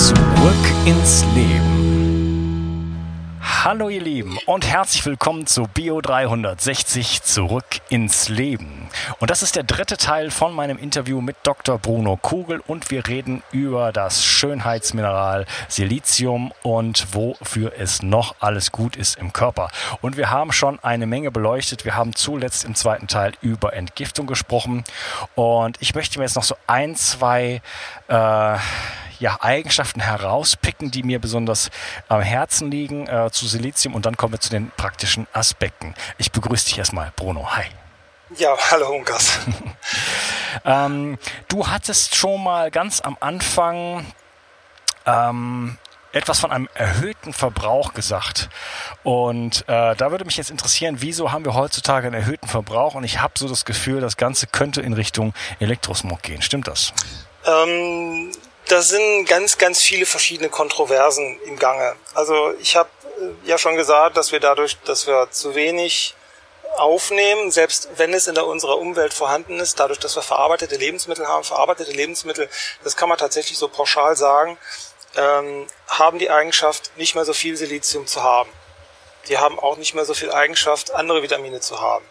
Zurück ins Leben. Hallo ihr Lieben und herzlich willkommen zu Bio 360 Zurück ins Leben. Und das ist der dritte Teil von meinem Interview mit Dr. Bruno Kugel und wir reden über das Schönheitsmineral Silizium und wofür es noch alles gut ist im Körper. Und wir haben schon eine Menge beleuchtet. Wir haben zuletzt im zweiten Teil über Entgiftung gesprochen und ich möchte mir jetzt noch so ein, zwei äh, ja, Eigenschaften herauspicken, die mir besonders am Herzen liegen äh, zu Silizium und dann kommen wir zu den praktischen Aspekten. Ich begrüße dich erstmal, Bruno. Hi. Ja, hallo Ungas. ähm, du hattest schon mal ganz am Anfang ähm, etwas von einem erhöhten Verbrauch gesagt. Und äh, da würde mich jetzt interessieren, wieso haben wir heutzutage einen erhöhten Verbrauch? Und ich habe so das Gefühl, das Ganze könnte in Richtung Elektrosmog gehen. Stimmt das? Ähm, da sind ganz, ganz viele verschiedene Kontroversen im Gange. Also ich habe äh, ja schon gesagt, dass wir dadurch, dass wir zu wenig aufnehmen, selbst wenn es in der, unserer Umwelt vorhanden ist, dadurch, dass wir verarbeitete Lebensmittel haben, verarbeitete Lebensmittel, das kann man tatsächlich so pauschal sagen, ähm, haben die Eigenschaft, nicht mehr so viel Silizium zu haben. Die haben auch nicht mehr so viel Eigenschaft, andere Vitamine zu haben.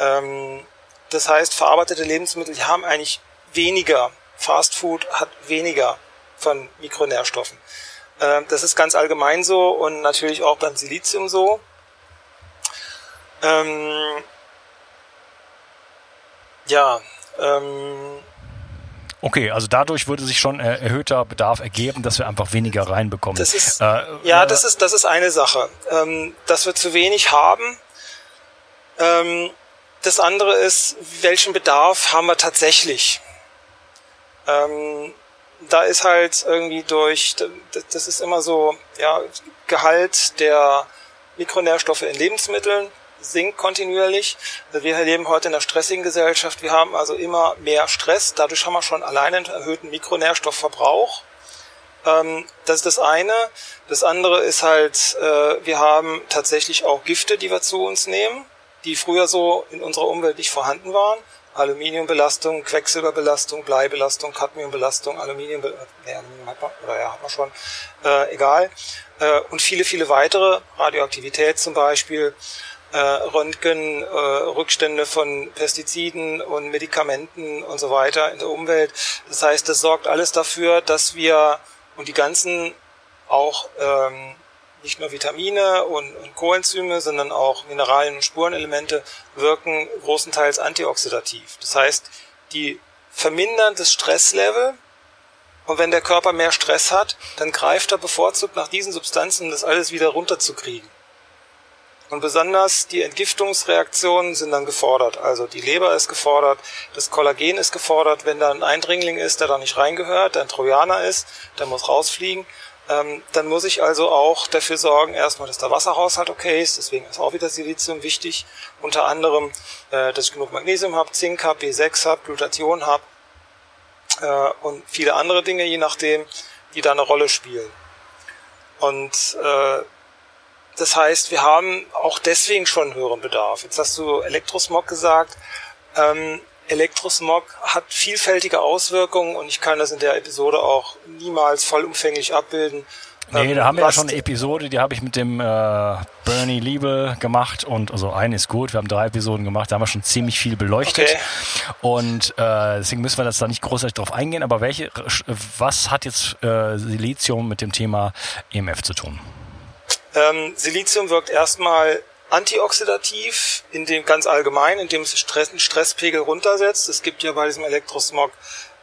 Ähm, das heißt, verarbeitete Lebensmittel, haben eigentlich weniger Fast Food hat weniger von Mikronährstoffen. Ähm, das ist ganz allgemein so und natürlich auch beim Silizium so. Ähm, ja, ähm, Okay, also dadurch würde sich schon äh, erhöhter Bedarf ergeben, dass wir einfach weniger reinbekommen. Das ist, äh, ja, äh, das ist, das ist eine Sache, ähm, dass wir zu wenig haben. Ähm, das andere ist, welchen Bedarf haben wir tatsächlich? Ähm, da ist halt irgendwie durch, das ist immer so, ja, Gehalt der Mikronährstoffe in Lebensmitteln sinkt kontinuierlich. Wir leben heute in einer stressigen Gesellschaft. Wir haben also immer mehr Stress. Dadurch haben wir schon alleine einen erhöhten Mikronährstoffverbrauch. Ähm, das ist das eine. Das andere ist halt, äh, wir haben tatsächlich auch Gifte, die wir zu uns nehmen, die früher so in unserer Umwelt nicht vorhanden waren. Aluminiumbelastung, Quecksilberbelastung, Bleibelastung, Cadmiumbelastung, Aluminium, nee, Aluminium hat man, oder ja, hat man schon, äh, egal. Äh, und viele, viele weitere, Radioaktivität zum Beispiel, äh, Röntgen, äh, Rückstände von Pestiziden und Medikamenten und so weiter in der Umwelt. Das heißt, das sorgt alles dafür, dass wir und die ganzen auch ähm, nicht nur Vitamine und, und Coenzyme, sondern auch Mineralien und Spurenelemente wirken großenteils antioxidativ. Das heißt, die vermindern das Stresslevel und wenn der Körper mehr Stress hat, dann greift er bevorzugt nach diesen Substanzen, um das alles wieder runterzukriegen. Und besonders die Entgiftungsreaktionen sind dann gefordert. Also die Leber ist gefordert, das Kollagen ist gefordert. Wenn da ein Eindringling ist, der da nicht reingehört, der ein Trojaner ist, der muss rausfliegen. Ähm, dann muss ich also auch dafür sorgen, erstmal, dass der Wasserhaushalt okay ist, deswegen ist auch wieder Silizium wichtig, unter anderem, äh, dass ich genug Magnesium habe, Zink habe, B6 habe, Glutathion habe äh, und viele andere Dinge, je nachdem, die da eine Rolle spielen. Und äh, das heißt, wir haben auch deswegen schon höheren Bedarf. Jetzt hast du Elektrosmog gesagt. Ähm, Elektrosmog hat vielfältige Auswirkungen und ich kann das in der Episode auch niemals vollumfänglich abbilden. Nee, da haben wir ja schon eine Episode, die habe ich mit dem äh, Bernie Liebe gemacht und also eine ist gut, wir haben drei Episoden gemacht, da haben wir schon ziemlich viel beleuchtet okay. und äh, deswegen müssen wir das da nicht großartig drauf eingehen, aber welche, was hat jetzt äh, Silizium mit dem Thema EMF zu tun? Ähm, Silizium wirkt erstmal antioxidativ, in dem ganz allgemein, indem es Stress, den Stresspegel runtersetzt. Es gibt ja bei diesem Elektrosmog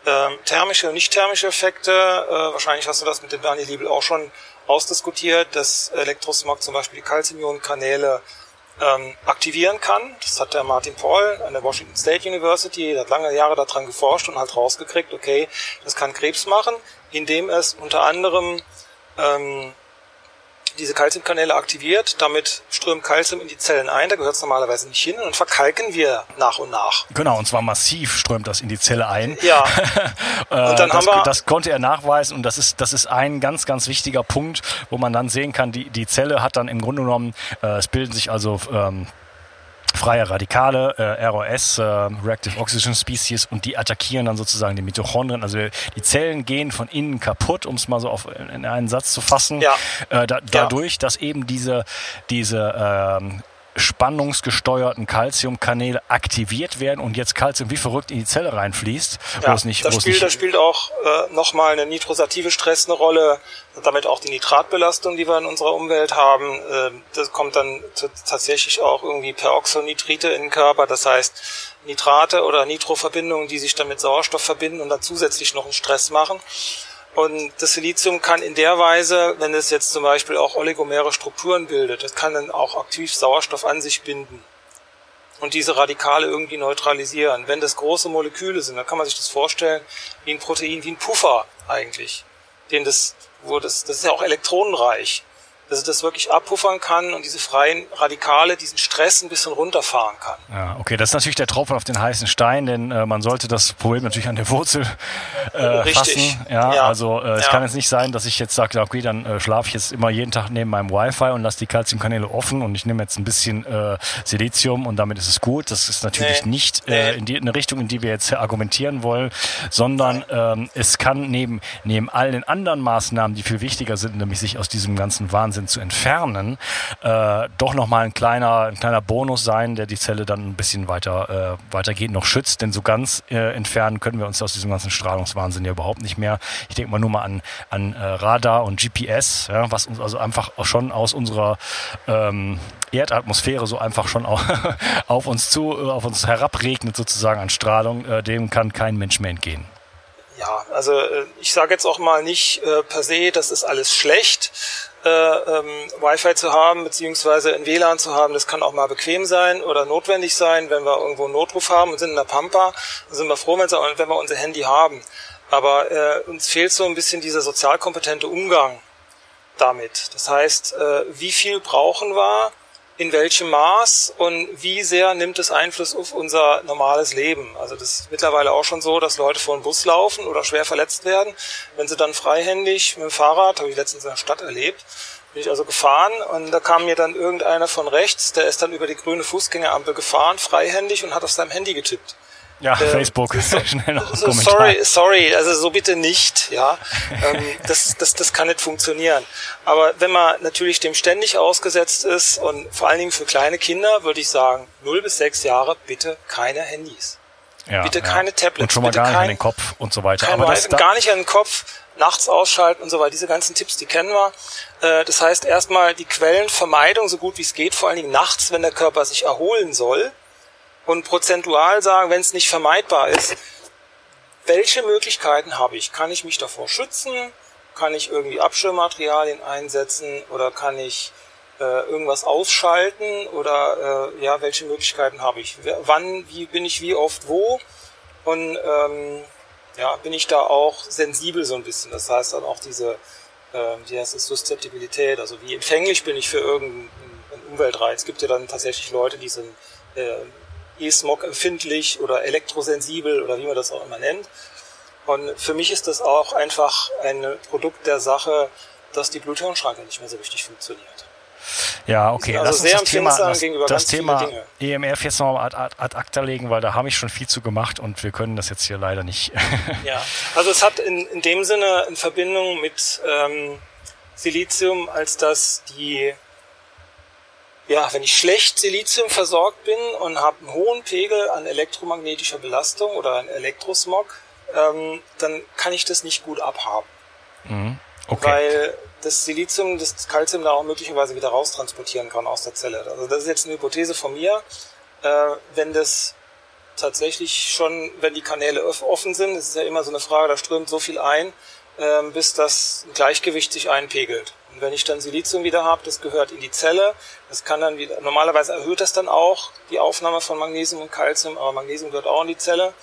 äh, thermische und nicht thermische Effekte. Äh, wahrscheinlich hast du das mit dem Bernie Liebel auch schon ausdiskutiert, dass Elektrosmog zum Beispiel die Calciumionkanäle ähm, aktivieren kann. Das hat der Martin Paul an der Washington State University, der hat lange Jahre daran geforscht und halt rausgekriegt, okay, das kann Krebs machen, indem es unter anderem ähm, diese Calciumkanäle aktiviert, damit strömt Calcium in die Zellen ein, da gehört es normalerweise nicht hin und verkalken wir nach und nach. Genau, und zwar massiv strömt das in die Zelle ein. Ja. Äh, und dann das, haben wir das konnte er nachweisen und das ist, das ist ein ganz, ganz wichtiger Punkt, wo man dann sehen kann, die, die Zelle hat dann im Grunde genommen, äh, es bilden sich also ähm, freie Radikale, äh, ROS, äh, Reactive Oxygen Species, und die attackieren dann sozusagen die Mitochondrien. Also die Zellen gehen von innen kaputt, um es mal so auf, in einen Satz zu fassen. Ja. Äh, da, dadurch, ja. dass eben diese, diese ähm, spannungsgesteuerten Calciumkanäle aktiviert werden und jetzt Calcium wie verrückt in die Zelle reinfließt. Ja, wo es nicht, das, spielt, nicht das spielt auch äh, nochmal eine nitrosative Stress eine Rolle, damit auch die Nitratbelastung, die wir in unserer Umwelt haben. Äh, das kommt dann tatsächlich auch irgendwie Peroxonitrite in den Körper, das heißt Nitrate oder Nitroverbindungen, die sich dann mit Sauerstoff verbinden und dann zusätzlich noch einen Stress machen. Und das Silizium kann in der Weise, wenn es jetzt zum Beispiel auch oligomere Strukturen bildet, das kann dann auch aktiv Sauerstoff an sich binden und diese Radikale irgendwie neutralisieren. Wenn das große Moleküle sind, dann kann man sich das vorstellen wie ein Protein, wie ein Puffer eigentlich, den das, wo das, das ist ja auch elektronenreich dass es das wirklich abpuffern kann und diese freien Radikale diesen Stress ein bisschen runterfahren kann. Ja, okay, das ist natürlich der Tropfen auf den heißen Stein, denn äh, man sollte das Problem natürlich an der Wurzel äh, Richtig. fassen. Ja, ja. also äh, es ja. kann jetzt nicht sein, dass ich jetzt sage, okay, dann äh, schlafe ich jetzt immer jeden Tag neben meinem Wi-Fi und lasse die Calciumkanäle offen und ich nehme jetzt ein bisschen äh, Silizium und damit ist es gut. Das ist natürlich nee. nicht äh, in die in eine Richtung, in die wir jetzt argumentieren wollen, sondern ähm, es kann neben neben all den anderen Maßnahmen, die viel wichtiger sind, nämlich sich aus diesem ganzen Wahnsinn Wahnsinn zu entfernen, äh, doch nochmal ein kleiner, ein kleiner Bonus sein, der die Zelle dann ein bisschen weiter äh, weitergehend noch schützt. Denn so ganz äh, entfernen können wir uns aus diesem ganzen Strahlungswahnsinn ja überhaupt nicht mehr. Ich denke mal nur mal an, an äh, Radar und GPS, ja, was uns also einfach auch schon aus unserer ähm, Erdatmosphäre so einfach schon auf, auf uns zu, auf uns herabregnet sozusagen an Strahlung, äh, dem kann kein Mensch mehr entgehen. Ja, also äh, ich sage jetzt auch mal nicht äh, per se, das ist alles schlecht äh, ähm, Wi-Fi zu haben, beziehungsweise ein WLAN zu haben, das kann auch mal bequem sein oder notwendig sein, wenn wir irgendwo einen Notruf haben und sind in der Pampa, dann sind wir froh, wenn wir unser Handy haben. Aber äh, uns fehlt so ein bisschen dieser sozialkompetente Umgang damit. Das heißt, äh, wie viel brauchen wir, in welchem Maß und wie sehr nimmt es Einfluss auf unser normales Leben. Also das ist mittlerweile auch schon so, dass Leute vor einen Bus laufen oder schwer verletzt werden. Wenn sie dann freihändig mit dem Fahrrad, habe ich letztens in der Stadt erlebt, bin ich also gefahren und da kam mir dann irgendeiner von rechts, der ist dann über die grüne Fußgängerampel gefahren, freihändig und hat auf seinem Handy getippt. Ja, äh, Facebook ist so, schnell noch so, Sorry, sorry, also so bitte nicht, ja. ähm, das, das, das kann nicht funktionieren. Aber wenn man natürlich dem ständig ausgesetzt ist und vor allen Dingen für kleine Kinder, würde ich sagen, 0 bis 6 Jahre bitte keine Handys. Ja, bitte ja. keine Tablets. Und schon mal gar nicht an den Kopf und so weiter. Aber das, gar nicht an den Kopf, nachts ausschalten und so weiter. Diese ganzen Tipps, die kennen wir. Äh, das heißt erstmal die Quellenvermeidung so gut wie es geht, vor allen Dingen nachts, wenn der Körper sich erholen soll und prozentual sagen, wenn es nicht vermeidbar ist, welche Möglichkeiten habe ich? Kann ich mich davor schützen? Kann ich irgendwie Abschirmmaterialien einsetzen oder kann ich äh, irgendwas ausschalten oder äh, ja, welche Möglichkeiten habe ich? Wann, wie bin ich wie oft wo? Und ähm, ja, bin ich da auch sensibel so ein bisschen. Das heißt dann auch diese, äh, wie heißt es, Suszeptibilität, also wie empfänglich bin ich für irgendeinen Umweltreiz. Es gibt ja dann tatsächlich Leute, die sind äh, E-Smog empfindlich oder elektrosensibel oder wie man das auch immer nennt. Und für mich ist das auch einfach ein Produkt der Sache, dass die Bluthirnschranke nicht mehr so richtig funktioniert. Ja, okay. Also Lass uns das Thema, das, das Thema EMF jetzt noch ad, ad, ad acta legen, weil da habe ich schon viel zu gemacht und wir können das jetzt hier leider nicht. ja, also es hat in, in dem Sinne in Verbindung mit ähm, Silizium, als dass die ja, wenn ich schlecht Silizium versorgt bin und habe einen hohen Pegel an elektromagnetischer Belastung oder an Elektrosmog, ähm, dann kann ich das nicht gut abhaben. Mhm. Okay. Weil das Silizium das Calcium da auch möglicherweise wieder raustransportieren kann aus der Zelle. Also das ist jetzt eine Hypothese von mir. Äh, wenn das tatsächlich schon, wenn die Kanäle offen sind, ist es ja immer so eine Frage, da strömt so viel ein, äh, bis das Gleichgewicht sich einpegelt. Und wenn ich dann Silizium wieder habe, das gehört in die Zelle, das kann dann wieder, normalerweise erhöht das dann auch die Aufnahme von Magnesium und Calcium, aber Magnesium gehört auch in die Zelle.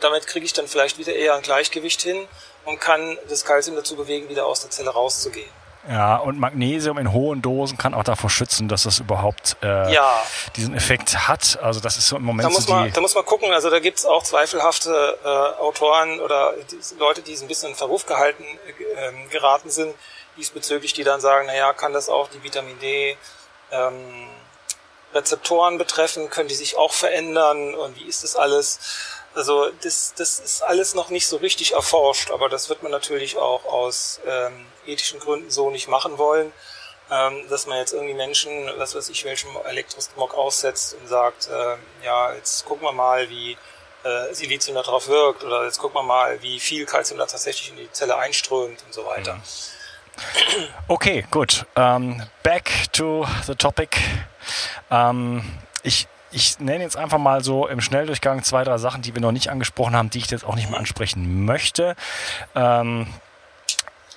Damit kriege ich dann vielleicht wieder eher ein Gleichgewicht hin und kann das Calcium dazu bewegen, wieder aus der Zelle rauszugehen. Ja, und Magnesium in hohen Dosen kann auch davor schützen, dass es überhaupt äh, ja. diesen Effekt hat. Also das ist so im Moment da muss so man, Da muss man gucken, also da gibt's auch zweifelhafte äh, Autoren oder die, Leute, die so ein bisschen in Verruf gehalten äh, geraten sind, diesbezüglich, die dann sagen, naja, kann das auch die Vitamin D ähm, Rezeptoren betreffen, können die sich auch verändern und wie ist das alles? Also das, das ist alles noch nicht so richtig erforscht, aber das wird man natürlich auch aus ähm, ethischen Gründen so nicht machen wollen, ähm, dass man jetzt irgendwie Menschen, was weiß ich, welchem Elektrosmog aussetzt und sagt, äh, ja, jetzt gucken wir mal, wie äh, Silizium darauf wirkt oder jetzt gucken wir mal, wie viel Calcium da tatsächlich in die Zelle einströmt und so weiter. Mhm. Okay, gut. Um, ähm, back to the topic. Um, ähm, ich ich nenne jetzt einfach mal so im Schnelldurchgang zwei, drei Sachen, die wir noch nicht angesprochen haben, die ich jetzt auch nicht mehr ansprechen möchte. Ähm,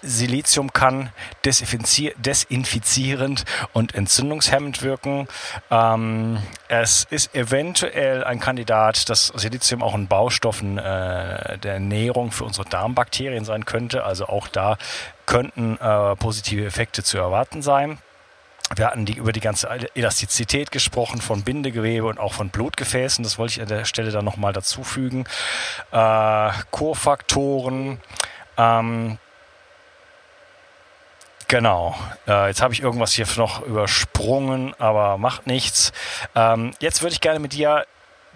Silizium kann desinfizierend und entzündungshemmend wirken. Ähm, es ist eventuell ein Kandidat, dass Silizium auch ein Baustoffen äh, der Ernährung für unsere Darmbakterien sein könnte. Also auch da könnten äh, positive Effekte zu erwarten sein. Wir hatten die, über die ganze Elastizität gesprochen von Bindegewebe und auch von Blutgefäßen. Das wollte ich an der Stelle dann nochmal dazu fügen. Äh, Kurfaktoren. Ähm, Genau. Äh, jetzt habe ich irgendwas hier noch übersprungen, aber macht nichts. Ähm, jetzt würde ich gerne mit dir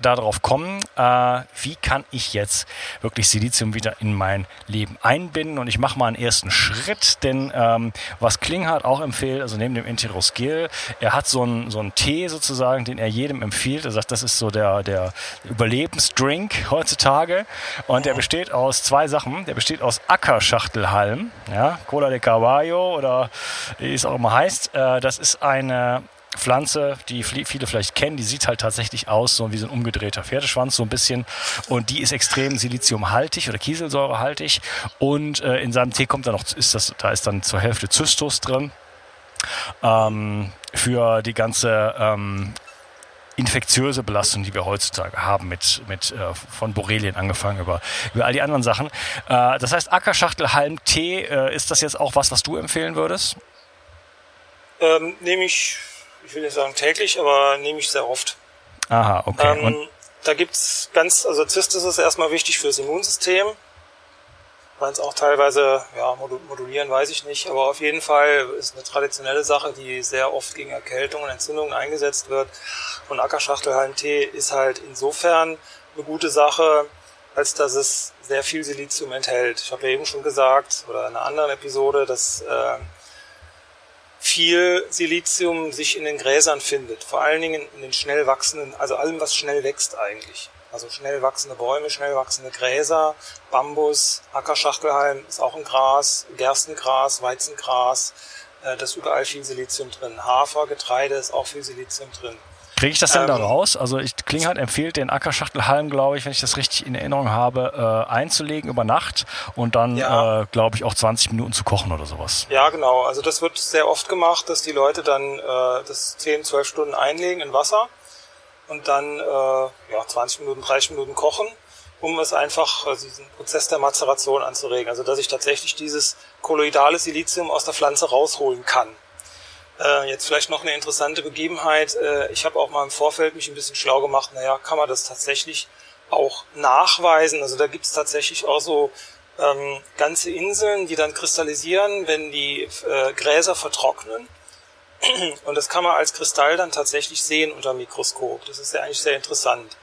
darauf kommen, äh, wie kann ich jetzt wirklich Silizium wieder in mein Leben einbinden? Und ich mache mal einen ersten Schritt, denn ähm, was Klinghardt auch empfiehlt, also neben dem Enterosgel, er hat so einen so Tee sozusagen, den er jedem empfiehlt, er sagt, das ist so der, der Überlebensdrink heutzutage. Und der besteht aus zwei Sachen, der besteht aus Ackerschachtelhalm, ja, Cola de Carvalho oder wie es auch immer heißt, äh, das ist eine Pflanze, die viele vielleicht kennen, die sieht halt tatsächlich aus, so wie so ein umgedrehter Pferdeschwanz, so ein bisschen. Und die ist extrem siliziumhaltig oder kieselsäurehaltig. Und äh, in seinem Tee kommt da noch, ist das, da ist dann zur Hälfte Zystus drin. Ähm, für die ganze ähm, infektiöse Belastung, die wir heutzutage haben, mit, mit äh, von Borrelien angefangen über, über all die anderen Sachen. Äh, das heißt, Ackerschachtelhalm Tee, äh, ist das jetzt auch was, was du empfehlen würdest? Ähm, nehme ich ich will nicht sagen täglich, aber nehme ich sehr oft. Aha, okay. Ähm, da gibt's ganz, also Zystis ist erstmal wichtig fürs Immunsystem. Weil es auch teilweise, ja, modulieren weiß ich nicht, aber auf jeden Fall ist eine traditionelle Sache, die sehr oft gegen Erkältung und Entzündungen eingesetzt wird. Und Ackerschachtelhalm-Tee ist halt insofern eine gute Sache, als dass es sehr viel Silizium enthält. Ich habe ja eben schon gesagt, oder in einer anderen Episode, dass äh, viel Silizium sich in den Gräsern findet, vor allen Dingen in den schnell wachsenden, also allem, was schnell wächst eigentlich. Also schnell wachsende Bäume, schnell wachsende Gräser, Bambus, Ackerschachtelhalm ist auch ein Gras, Gerstengras, Weizengras, äh, da ist überall viel Silizium drin. Hafer, Getreide ist auch viel Silizium drin. Kriege ich das denn ähm, da raus? Also ich, Klinghardt empfiehlt den Ackerschachtelhalm, glaube ich, wenn ich das richtig in Erinnerung habe, äh, einzulegen über Nacht und dann, ja. äh, glaube ich, auch 20 Minuten zu kochen oder sowas. Ja, genau. Also das wird sehr oft gemacht, dass die Leute dann äh, das 10, 12 Stunden einlegen in Wasser und dann äh, ja, 20 Minuten, 30 Minuten kochen, um es einfach, also diesen Prozess der Mazeration anzuregen. Also dass ich tatsächlich dieses kolloidale Silizium aus der Pflanze rausholen kann. Äh, jetzt vielleicht noch eine interessante Begebenheit. Äh, ich habe auch mal im Vorfeld mich ein bisschen schlau gemacht. Naja, kann man das tatsächlich auch nachweisen? Also da gibt es tatsächlich auch so ähm, ganze Inseln, die dann kristallisieren, wenn die äh, Gräser vertrocknen. Und das kann man als Kristall dann tatsächlich sehen unter Mikroskop. Das ist ja eigentlich sehr interessant.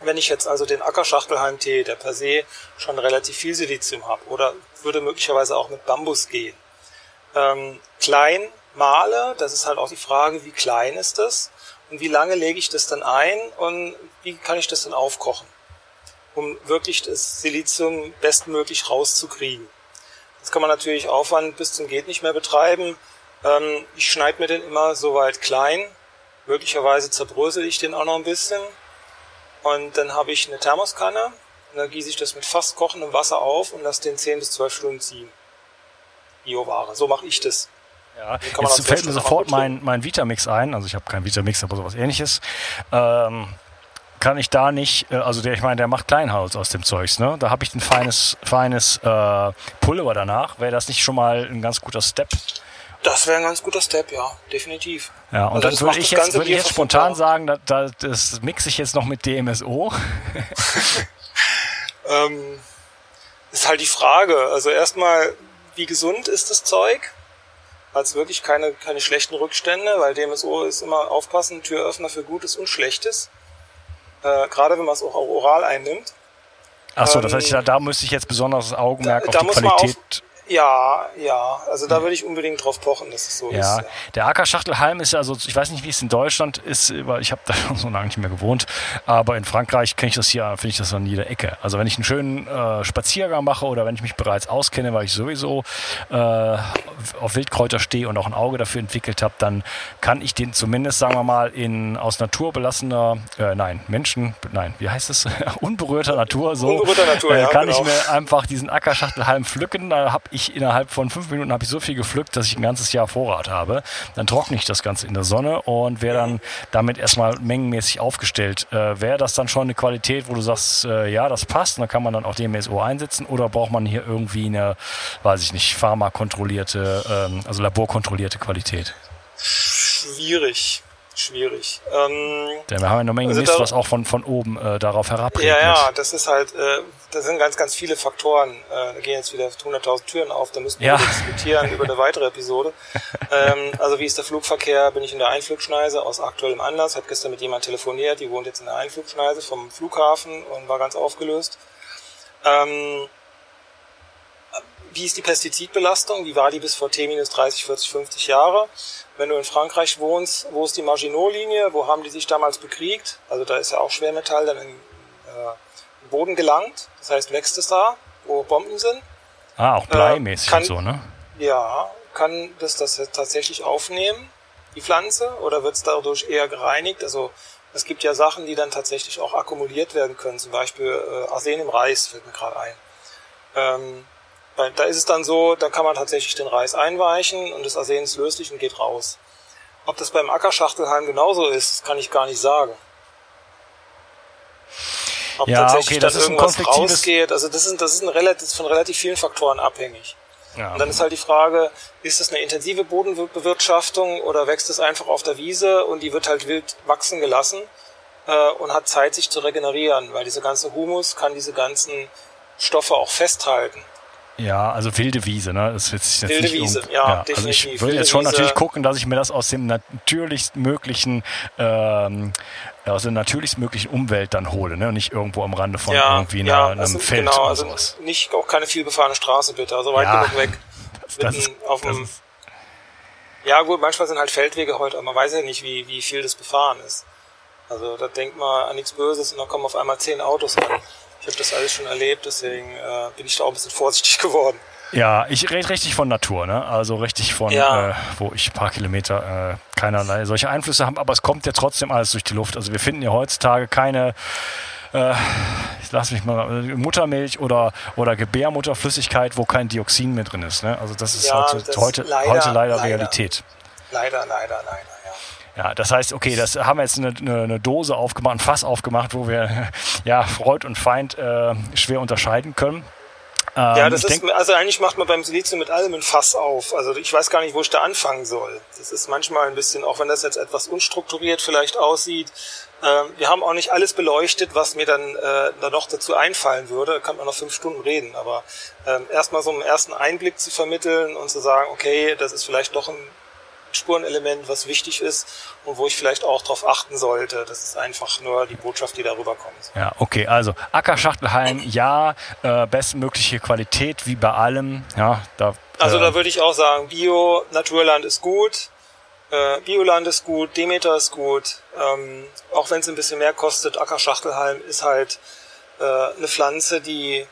Wenn ich jetzt also den Ackerschachtelhalmtee, der per se schon relativ viel Silizium hat, oder würde möglicherweise auch mit Bambus gehen, ähm, klein male, das ist halt auch die Frage, wie klein ist das und wie lange lege ich das dann ein und wie kann ich das dann aufkochen, um wirklich das Silizium bestmöglich rauszukriegen. Das kann man natürlich Aufwand bis zum geht nicht mehr betreiben. Ähm, ich schneide mir den immer so weit klein. Möglicherweise zerbrösel ich den auch noch ein bisschen. Und dann habe ich eine Thermoskanne und dann gieße ich das mit fast kochendem Wasser auf und lasse den 10 bis 12 Stunden ziehen. Bioware. So mache ich das. Ja, jetzt fällt mir sofort mein, mein Vitamix ein. Also ich habe keinen Vitamix, aber sowas ähnliches. Ähm, kann ich da nicht, äh, also der, ich meine, der macht Kleinholz aus dem Zeugs, ne? Da habe ich ein feines, feines äh, Pulver danach. Wäre das nicht schon mal ein ganz guter Step? Das wäre ein ganz guter Step, ja, definitiv. Ja, und also dann würde ich, jetzt, würde ich jetzt spontan sagen, da, da, das mixe ich jetzt noch mit DMSO. ähm, ist halt die Frage. Also erstmal, wie gesund ist das Zeug? Hat es wirklich keine, keine schlechten Rückstände, weil DMSO ist immer aufpassen, Türöffner für Gutes und Schlechtes. Äh, Gerade wenn man es auch oral einnimmt. Ach so, das heißt, ähm, da, da müsste ich jetzt besonders Augenmerk da, auf die Qualität ja, ja, also da würde ich unbedingt drauf pochen, dass es so ja. ist. Ja, der Ackerschachtelhalm ist ja, also ich weiß nicht, wie es in Deutschland ist, weil ich habe da schon so lange nicht mehr gewohnt, aber in Frankreich kenne ich das hier, finde ich das an jeder Ecke. Also wenn ich einen schönen äh, Spaziergang mache oder wenn ich mich bereits auskenne, weil ich sowieso äh, auf Wildkräuter stehe und auch ein Auge dafür entwickelt habe, dann kann ich den zumindest, sagen wir mal, in aus Natur belassener, äh, nein, Menschen, nein, wie heißt es, unberührter Natur, so, unberührter Natur, äh, ja, kann genau. ich mir einfach diesen Ackerschachtelhalm pflücken, da habe ich innerhalb von fünf Minuten habe ich so viel gepflückt, dass ich ein ganzes Jahr Vorrat habe. Dann trockne ich das Ganze in der Sonne und wäre dann damit erstmal mengenmäßig aufgestellt. Äh, wäre das dann schon eine Qualität, wo du sagst, äh, ja, das passt, dann kann man dann auch DMSO einsetzen oder braucht man hier irgendwie eine, weiß ich nicht, pharmakontrollierte, ähm, also laborkontrollierte Qualität? Schwierig schwierig. Ähm, Denn wir haben eine Menge also Mist, was auch von, von oben äh, darauf herabregnet. Ja, ja, das ist halt, äh, das sind ganz, ganz viele Faktoren. Äh, da gehen jetzt wieder 100.000 Türen auf, da müssen wir ja. diskutieren über eine weitere Episode. ähm, also wie ist der Flugverkehr? Bin ich in der Einflugschneise aus aktuellem Anlass? Hat gestern mit jemand telefoniert, die wohnt jetzt in der Einflugschneise vom Flughafen und war ganz aufgelöst. Ähm, wie ist die Pestizidbelastung? Wie war die bis vor T minus 30, 40, 50 Jahre? Wenn du in Frankreich wohnst, wo ist die Maginot-Linie? Wo haben die sich damals bekriegt? Also da ist ja auch Schwermetall dann in äh, Boden gelangt. Das heißt, wächst es da, wo Bomben sind. Ah, auch bleimäßig äh, kann, und so, ne? Ja, kann das das tatsächlich aufnehmen, die Pflanze, oder wird es dadurch eher gereinigt? Also es gibt ja Sachen, die dann tatsächlich auch akkumuliert werden können, zum Beispiel äh, Arsen im Reis, fällt mir gerade ein. Ähm, da ist es dann so, da kann man tatsächlich den Reis einweichen und das Arsen ist löslich und geht raus. Ob das beim Ackerschachtelhalm genauso ist, kann ich gar nicht sagen. Ob ja, tatsächlich okay, das dann ist irgendwas ein rausgeht, also das ist, das ist, ein relativ, von relativ vielen Faktoren abhängig. Ja. Und dann ist halt die Frage, ist das eine intensive Bodenbewirtschaftung oder wächst es einfach auf der Wiese und die wird halt wild wachsen gelassen äh, und hat Zeit, sich zu regenerieren, weil diese ganze Humus kann diese ganzen Stoffe auch festhalten. Ja, also wilde Wiese, ne? Das wird jetzt wilde nicht Wiese, um, ja, ja. Also ich würde jetzt schon Wiese. natürlich gucken, dass ich mir das aus dem natürlichst möglichen, ähm, aus der natürlichst möglichen Umwelt dann hole, ne? Und nicht irgendwo am Rande von ja, irgendwie ja, einer, einem Feld genau, oder also sowas. Nicht auch keine viel befahrene Straße bitte, also weit genug weg. Das, das ist, auf dem, ja gut, manchmal sind halt Feldwege heute, aber man weiß ja nicht, wie, wie viel das befahren ist. Also da denkt man an nichts Böses und dann kommen auf einmal zehn Autos an. Ich habe das alles schon erlebt, deswegen äh, bin ich da auch ein bisschen vorsichtig geworden. Ja, ich rede richtig von Natur, ne? Also richtig von, ja. äh, wo ich ein paar Kilometer äh, keinerlei solche Einflüsse habe, aber es kommt ja trotzdem alles durch die Luft. Also wir finden ja heutzutage keine äh, ich lass mich mal, Muttermilch oder, oder Gebärmutterflüssigkeit, wo kein Dioxin mehr drin ist. Ne? Also das ist ja, heute, das heute, leider, heute leider, leider Realität. Leider, leider, leider. Ja, das heißt, okay, das haben wir jetzt eine, eine, eine Dose aufgemacht, ein Fass aufgemacht, wo wir ja Freund und Feind äh, schwer unterscheiden können. Ähm, ja, das ist, also eigentlich macht man beim Silizium mit allem ein Fass auf. Also ich weiß gar nicht, wo ich da anfangen soll. Das ist manchmal ein bisschen, auch wenn das jetzt etwas unstrukturiert vielleicht aussieht. Ähm, wir haben auch nicht alles beleuchtet, was mir dann äh, da noch dazu einfallen würde. Da kann man noch fünf Stunden reden. Aber ähm, erstmal so einen ersten Einblick zu vermitteln und zu sagen, okay, das ist vielleicht doch ein Spurenelement, was wichtig ist und wo ich vielleicht auch darauf achten sollte. Das ist einfach nur die Botschaft, die darüber kommt. Ja, okay, also Ackerschachtelhalm, ja, äh, bestmögliche Qualität wie bei allem. Ja, da, also da würde ich auch sagen, Bio, Naturland ist gut, äh, Bioland ist gut, Demeter ist gut, ähm, auch wenn es ein bisschen mehr kostet, Ackerschachtelhalm ist halt äh, eine Pflanze, die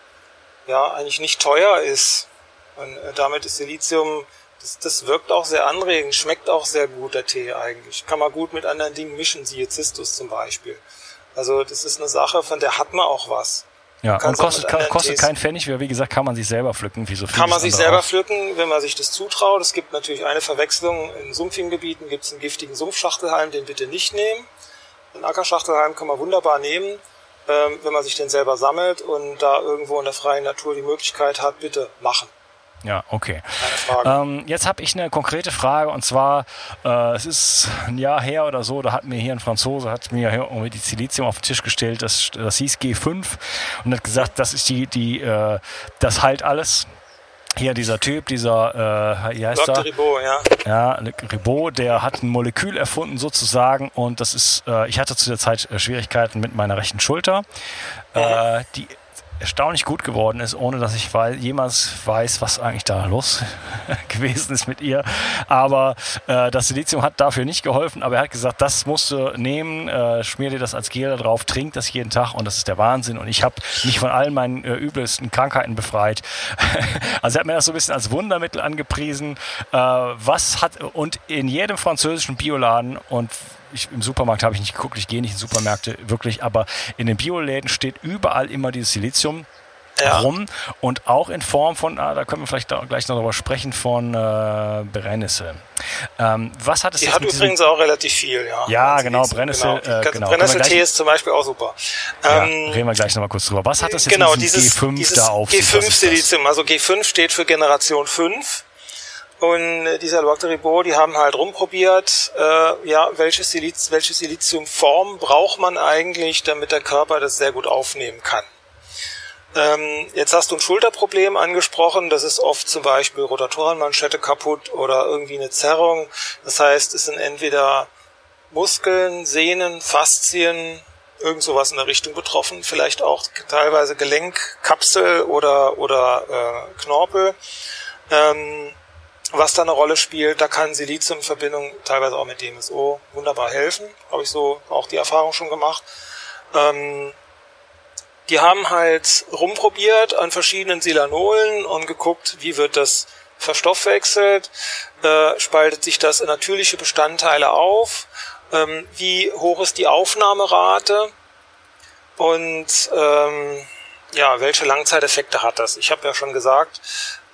ja eigentlich nicht teuer ist. Und äh, damit ist Silizium das, das wirkt auch sehr anregend, schmeckt auch sehr gut, der Tee eigentlich. Kann man gut mit anderen Dingen mischen, siehe Zistus zum Beispiel. Also das ist eine Sache, von der hat man auch was. Ja, und kostet, kostet kein Pfennig, wie gesagt, kann man sich selber pflücken, wie so viel. Kann man sich selber auch. pflücken, wenn man sich das zutraut. Es gibt natürlich eine Verwechslung. In sumpfigen Gebieten gibt es einen giftigen Sumpfschachtelhalm, den bitte nicht nehmen. Den Ackerschachtelhalm kann man wunderbar nehmen, ähm, wenn man sich den selber sammelt und da irgendwo in der freien Natur die Möglichkeit hat, bitte machen. Ja, okay. Ähm, jetzt habe ich eine konkrete Frage und zwar, äh, es ist ein Jahr her oder so, da hat mir hier ein Franzose, hat mir hier irgendwie die Silizium auf den Tisch gestellt, das, das hieß G5 und hat gesagt, das ist die, die, äh, das halt alles. Hier dieser Typ, dieser, äh, wie heißt Dr. Ribot, ja. Ja, Ribot, der hat ein Molekül erfunden sozusagen und das ist, äh, ich hatte zu der Zeit äh, Schwierigkeiten mit meiner rechten Schulter. Mhm. Äh, die erstaunlich gut geworden ist, ohne dass ich weiß, jemals weiß, was eigentlich da los gewesen ist mit ihr. Aber äh, das Silizium hat dafür nicht geholfen, aber er hat gesagt, das musst du nehmen, äh, schmier dir das als Gel da drauf, trink das jeden Tag und das ist der Wahnsinn. Und ich habe mich von allen meinen äh, übelsten Krankheiten befreit. also er hat mir das so ein bisschen als Wundermittel angepriesen. Äh, was hat und in jedem französischen Bioladen und ich, im Supermarkt habe ich nicht geguckt, ich gehe nicht in Supermärkte wirklich, aber in den Bioläden steht überall immer dieses Silizium ja. rum und auch in Form von, ah, da können wir vielleicht gleich noch darüber sprechen, von äh, Brennnessel. Ähm, was hat es Die hat übrigens auch relativ viel, ja. Ja, genau, Brennnessel. Genau. Äh, genau. Brennnesseltee ist zum Beispiel auch super. Ja, ähm, reden wir gleich nochmal kurz drüber. Was hat das jetzt genau, dieses, G5 dieses da auf G5 Silizium, also G5 steht für Generation 5 und dieser Dr. Ribot, die haben halt rumprobiert, äh, ja, welche, Siliz welche Siliziumform braucht man eigentlich, damit der Körper das sehr gut aufnehmen kann. Ähm, jetzt hast du ein Schulterproblem angesprochen, das ist oft zum Beispiel Rotatorenmanschette kaputt oder irgendwie eine Zerrung. Das heißt, es sind entweder Muskeln, Sehnen, Faszien, irgend sowas in der Richtung betroffen, vielleicht auch teilweise Gelenkkapsel oder, oder äh, Knorpel. Ähm, was da eine Rolle spielt. Da kann Siliziumverbindung teilweise auch mit DMSO wunderbar helfen. Habe ich so auch die Erfahrung schon gemacht. Ähm, die haben halt rumprobiert an verschiedenen Silanolen und geguckt, wie wird das verstoffwechselt, äh, spaltet sich das in natürliche Bestandteile auf, ähm, wie hoch ist die Aufnahmerate und ähm, ja, welche Langzeiteffekte hat das? Ich habe ja schon gesagt,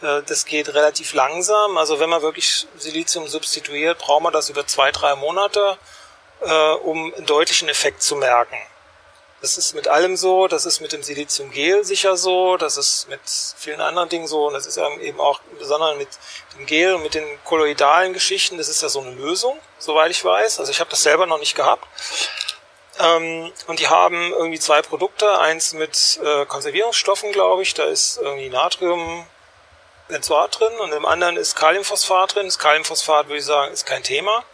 das geht relativ langsam. Also wenn man wirklich Silizium substituiert, braucht man das über zwei, drei Monate, äh, um einen deutlichen Effekt zu merken. Das ist mit allem so, das ist mit dem Siliziumgel sicher so, das ist mit vielen anderen Dingen so und das ist eben auch besonders mit dem Gel und mit den kolloidalen Geschichten, das ist ja so eine Lösung, soweit ich weiß. Also ich habe das selber noch nicht gehabt. Ähm, und die haben irgendwie zwei Produkte, eins mit äh, Konservierungsstoffen, glaube ich, da ist irgendwie Natrium Benzoat drin und im anderen ist Kaliumphosphat drin. Das Kaliumphosphat würde ich sagen, ist kein Thema.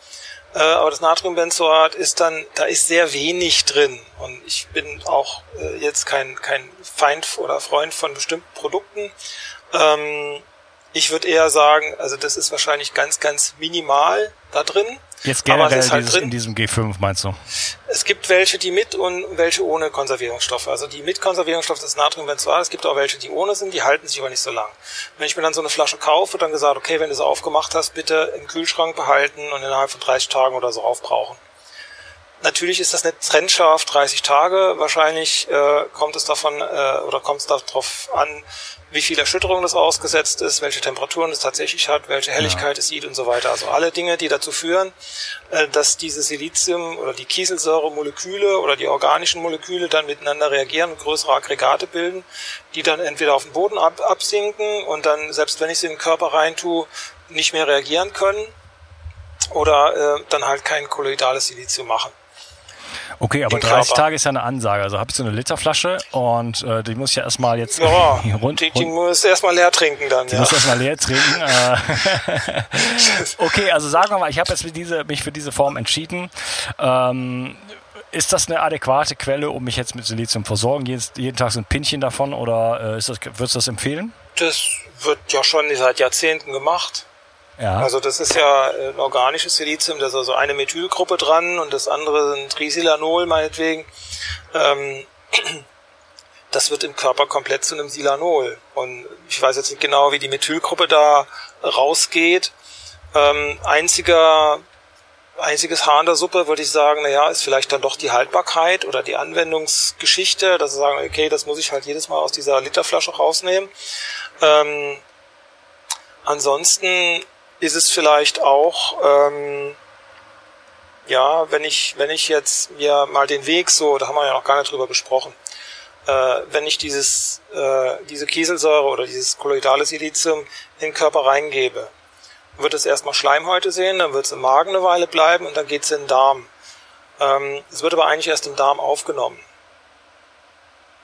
Äh, aber das Natriumbenzoat ist dann, da ist sehr wenig drin. Und ich bin auch äh, jetzt kein, kein Feind oder Freund von bestimmten Produkten. Ähm, ich würde eher sagen, also das ist wahrscheinlich ganz, ganz minimal da drin. Jetzt generell aber es ist halt dieses, drin. in diesem G5 meinst du? Es gibt welche, die mit und welche ohne Konservierungsstoffe. Also die mit Konservierungsstoff ist Natriumbenzoat. Es gibt auch welche, die ohne sind, die halten sich aber nicht so lang. Wenn ich mir dann so eine Flasche kaufe, dann gesagt, okay, wenn du sie aufgemacht hast, bitte im Kühlschrank behalten und innerhalb von 30 Tagen oder so aufbrauchen. Natürlich ist das nicht trennscharf 30 Tage. Wahrscheinlich äh, kommt es davon äh, oder kommt es darauf an, wie viel Erschütterung das ausgesetzt ist, welche Temperaturen es tatsächlich hat, welche Helligkeit ja. es sieht und so weiter. Also alle Dinge, die dazu führen, äh, dass diese Silizium oder die Kieselsäure-Moleküle oder die organischen Moleküle dann miteinander reagieren und größere Aggregate bilden, die dann entweder auf den Boden ab absinken und dann, selbst wenn ich sie in den Körper reintue, nicht mehr reagieren können oder äh, dann halt kein kolloidales Silizium machen. Okay, aber 30 Körper. Tage ist ja eine Ansage. Also habe ich so eine Literflasche und äh, die muss ich ja erstmal jetzt ja, rund, die, die muss erstmal leer trinken dann. Die ja. muss erstmal leer trinken. Äh. okay, also sagen wir mal, ich habe jetzt für diese, mich für diese Form entschieden. Ähm, ist das eine adäquate Quelle, um mich jetzt mit Silizium versorgen? Jeden, jeden Tag so ein Pinchen davon oder äh, ist das, würdest du das empfehlen? Das wird ja schon seit Jahrzehnten gemacht. Ja. Also das ist ja ein organisches Silizium, da ist also eine Methylgruppe dran und das andere sind Trisilanol meinetwegen. Ähm, das wird im Körper komplett zu einem Silanol. Und ich weiß jetzt nicht genau, wie die Methylgruppe da rausgeht. Ähm, einziger einziges Haar in der Suppe würde ich sagen, naja, ist vielleicht dann doch die Haltbarkeit oder die Anwendungsgeschichte, dass sie sagen, okay, das muss ich halt jedes Mal aus dieser Literflasche rausnehmen. Ähm, ansonsten ist es vielleicht auch, ähm, ja, wenn ich, wenn ich jetzt mir mal den Weg so, da haben wir ja noch gar nicht drüber gesprochen, äh, wenn ich dieses, äh, diese Kieselsäure oder dieses kolloidale Silizium in den Körper reingebe, wird es erstmal Schleimhäute sehen, dann wird es im Magen eine Weile bleiben und dann geht es in den Darm. Ähm, es wird aber eigentlich erst im Darm aufgenommen.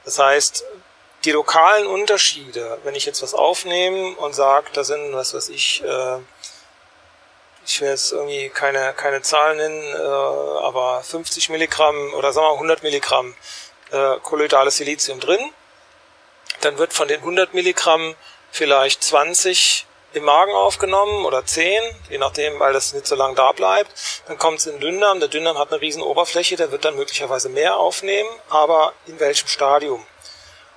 Das heißt, die lokalen Unterschiede, wenn ich jetzt was aufnehme und sage, da sind, was weiß ich, äh, ich will jetzt irgendwie keine, keine Zahlen nennen, äh, aber 50 Milligramm oder sagen wir 100 Milligramm äh, kolloidales Silizium drin, dann wird von den 100 Milligramm vielleicht 20 im Magen aufgenommen oder 10, je nachdem, weil das nicht so lange da bleibt. Dann kommt es in den Dünndarm. Der Dünndarm hat eine riesen Oberfläche, der wird dann möglicherweise mehr aufnehmen, aber in welchem Stadium?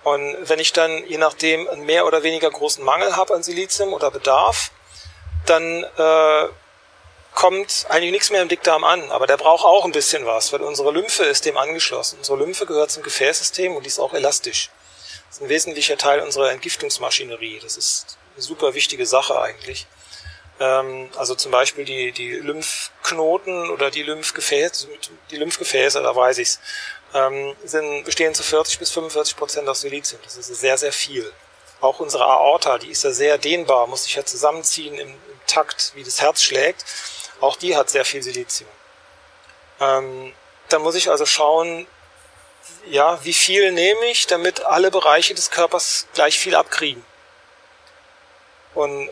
Und wenn ich dann je nachdem einen mehr oder weniger großen Mangel habe an Silizium oder Bedarf, dann äh, kommt eigentlich nichts mehr im Dickdarm an, aber der braucht auch ein bisschen was, weil unsere Lymphe ist dem angeschlossen. Unsere Lymphe gehört zum Gefäßsystem und die ist auch elastisch. Das ist ein wesentlicher Teil unserer Entgiftungsmaschinerie. Das ist eine super wichtige Sache eigentlich. Ähm, also zum Beispiel die, die Lymphknoten oder die Lymphgefäße, die Lymphgefäße, da weiß ich's, ähm, sind, bestehen zu 40 bis 45 Prozent aus Silizium. Das ist sehr, sehr viel. Auch unsere Aorta, die ist ja sehr dehnbar, muss sich ja zusammenziehen im, im Takt, wie das Herz schlägt. Auch die hat sehr viel Silizium. Ähm, dann muss ich also schauen, ja, wie viel nehme ich, damit alle Bereiche des Körpers gleich viel abkriegen. Und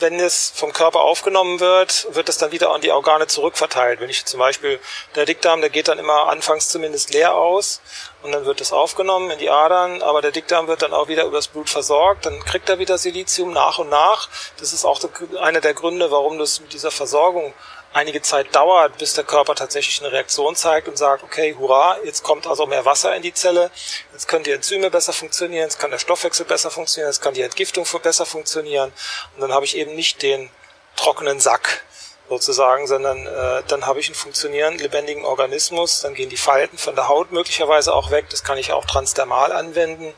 wenn es vom Körper aufgenommen wird, wird es dann wieder an die Organe zurückverteilt. Wenn ich zum Beispiel, der Dickdarm, der geht dann immer anfangs zumindest leer aus und dann wird es aufgenommen in die Adern, aber der Dickdarm wird dann auch wieder übers Blut versorgt, dann kriegt er wieder Silizium nach und nach. Das ist auch einer der Gründe, warum das mit dieser Versorgung einige Zeit dauert, bis der Körper tatsächlich eine Reaktion zeigt und sagt, okay, hurra, jetzt kommt also mehr Wasser in die Zelle, jetzt können die Enzyme besser funktionieren, jetzt kann der Stoffwechsel besser funktionieren, jetzt kann die Entgiftung besser funktionieren und dann habe ich eben nicht den trockenen Sack sozusagen, sondern äh, dann habe ich einen funktionierenden, lebendigen Organismus, dann gehen die Falten von der Haut möglicherweise auch weg, das kann ich auch transdermal anwenden.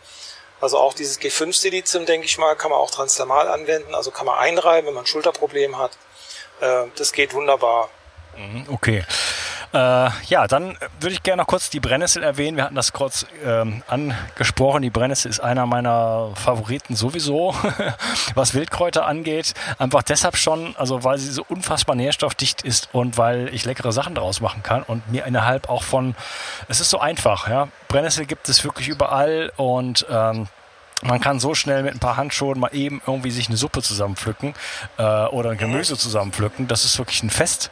Also auch dieses G5-Silizium, denke ich mal, kann man auch transdermal anwenden, also kann man einreiben, wenn man ein Schulterproblem hat. Äh, das geht wunderbar. Mhm, okay. Äh, ja, dann würde ich gerne noch kurz die Brennnessel erwähnen. Wir hatten das kurz ähm, angesprochen. Die Brennnessel ist einer meiner Favoriten sowieso, was Wildkräuter angeht. Einfach deshalb schon, also weil sie so unfassbar nährstoffdicht ist und weil ich leckere Sachen daraus machen kann und mir innerhalb auch von, es ist so einfach, ja. Brennnessel gibt es wirklich überall und ähm, man kann so schnell mit ein paar Handschuhen mal eben irgendwie sich eine Suppe zusammenpflücken äh, oder ein Gemüse zusammenpflücken. Das ist wirklich ein Fest.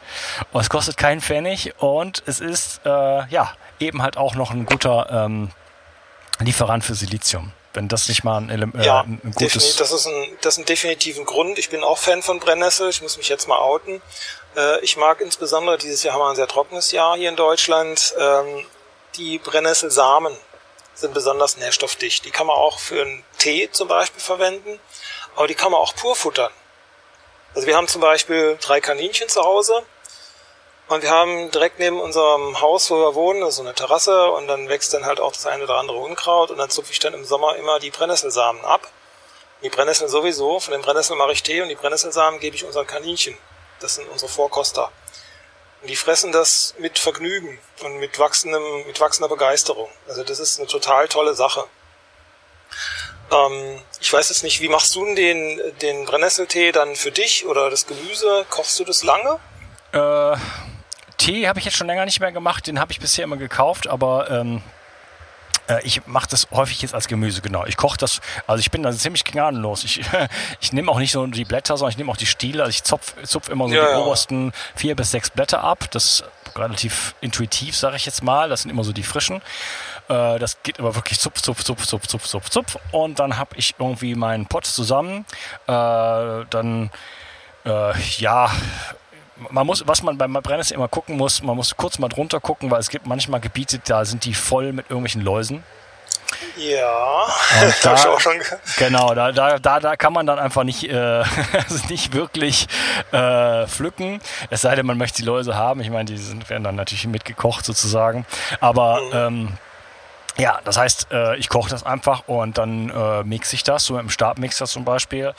Und es kostet keinen Pfennig und es ist äh, ja eben halt auch noch ein guter ähm, Lieferant für Silizium. Wenn das nicht mal ein, äh, ja, ein gutes... Das ist ein, das ist ein definitiven Grund. Ich bin auch Fan von Brennnessel. Ich muss mich jetzt mal outen. Äh, ich mag insbesondere, dieses Jahr haben wir ein sehr trockenes Jahr hier in Deutschland, ähm, die Brennnesselsamen sind besonders nährstoffdicht. Die kann man auch für einen Tee zum Beispiel verwenden, aber die kann man auch pur futtern. Also wir haben zum Beispiel drei Kaninchen zu Hause und wir haben direkt neben unserem Haus, wo wir wohnen, so eine Terrasse und dann wächst dann halt auch das eine oder andere Unkraut und dann zupfe ich dann im Sommer immer die Brennnesselsamen ab. Die Brennnesseln sowieso, von den Brennnesseln mache ich Tee und die Brennnesselsamen gebe ich unseren Kaninchen. Das sind unsere Vorkoster. Die fressen das mit Vergnügen und mit wachsendem, mit wachsender Begeisterung. Also das ist eine total tolle Sache. Ähm, ich weiß jetzt nicht, wie machst du denn den, den Brennnesseltee dann für dich oder das Gemüse? Kochst du das lange? Äh, Tee habe ich jetzt schon länger nicht mehr gemacht, den habe ich bisher immer gekauft, aber ähm, äh, ich mache das häufig jetzt als Gemüse, genau. Ich koche das, also ich bin da ziemlich gnadenlos. Ich, ich nehme auch nicht so die Blätter, sondern ich nehme auch die Stiele. Also ich zupf, zupf immer so ja, die ja. obersten vier bis sechs Blätter ab. Das ist relativ intuitiv, sage ich jetzt mal. Das sind immer so die frischen. Äh, das geht aber wirklich zupf, zupf, zupf, zupf, zupf, zupf, zupf. Und dann habe ich irgendwie meinen Pott zusammen. Äh, dann, äh, ja, man muss, was man beim Brennnessel immer gucken muss, man muss kurz mal drunter gucken, weil es gibt manchmal Gebiete, da sind die voll mit irgendwelchen Läusen. Ja, und da, ich auch schon. Genau, da, da, da, da kann man dann einfach nicht, äh, nicht wirklich äh, pflücken. Es sei denn, man möchte die Läuse haben. Ich meine, die sind, werden dann natürlich mitgekocht sozusagen. Aber mhm. ähm, ja, das heißt, äh, ich koche das einfach und dann äh, mixe ich das, so mit dem Stabmixer zum Beispiel